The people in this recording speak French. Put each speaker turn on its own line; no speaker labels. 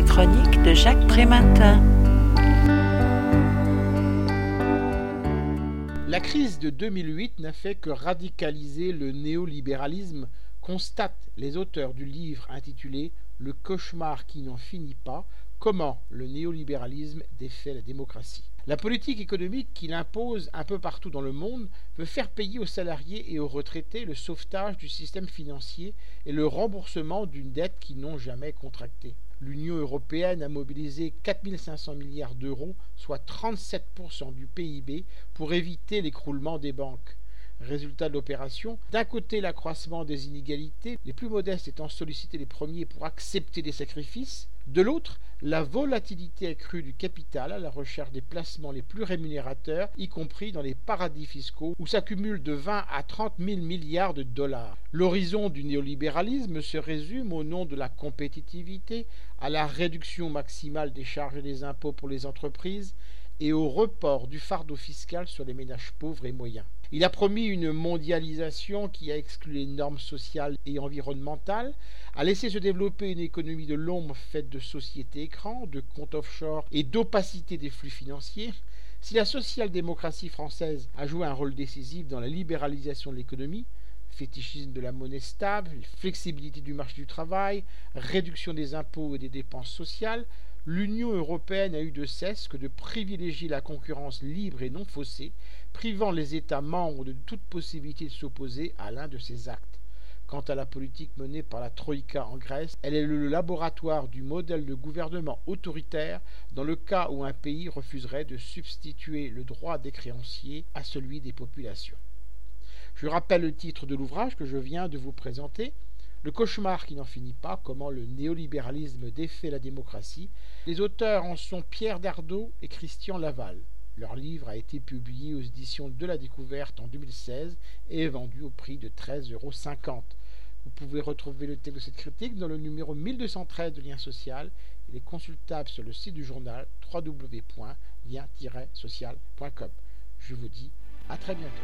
la chronique de Jacques Prématin.
La crise de 2008 n'a fait que radicaliser le néolibéralisme, constatent les auteurs du livre intitulé Le cauchemar qui n'en finit pas, comment le néolibéralisme défait la démocratie. La politique économique qu'il impose un peu partout dans le monde veut faire payer aux salariés et aux retraités le sauvetage du système financier et le remboursement d'une dette qu'ils n'ont jamais contractée. L'Union européenne a mobilisé 4 500 milliards d'euros, soit 37% du PIB, pour éviter l'écroulement des banques. Résultat de l'opération, d'un côté l'accroissement des inégalités, les plus modestes étant sollicités les premiers pour accepter des sacrifices, de l'autre la volatilité accrue du capital à la recherche des placements les plus rémunérateurs, y compris dans les paradis fiscaux, où s'accumulent de 20 à 30 000 milliards de dollars. L'horizon du néolibéralisme se résume au nom de la compétitivité à la réduction maximale des charges et des impôts pour les entreprises et au report du fardeau fiscal sur les ménages pauvres et moyens. Il a promis une mondialisation qui a exclu les normes sociales et environnementales, a laissé se développer une économie de l'ombre faite de sociétés écrans, de comptes offshore et d'opacité des flux financiers. Si la social-démocratie française a joué un rôle décisif dans la libéralisation de l'économie, fétichisme de la monnaie stable, flexibilité du marché du travail, réduction des impôts et des dépenses sociales, l'Union européenne a eu de cesse que de privilégier la concurrence libre et non faussée, privant les États membres de toute possibilité de s'opposer à l'un de ces actes. Quant à la politique menée par la Troïka en Grèce, elle est le laboratoire du modèle de gouvernement autoritaire dans le cas où un pays refuserait de substituer le droit des créanciers à celui des populations. Je rappelle le titre de l'ouvrage que je viens de vous présenter. Le cauchemar qui n'en finit pas, comment le néolibéralisme défait la démocratie. Les auteurs en sont Pierre Dardot et Christian Laval. Leur livre a été publié aux éditions de la Découverte en 2016 et est vendu au prix de 13,50 euros. Vous pouvez retrouver le texte de cette critique dans le numéro 1213 de Lien Social. Il est consultable sur le site du journal www.lien-social.com. Je vous dis à très bientôt.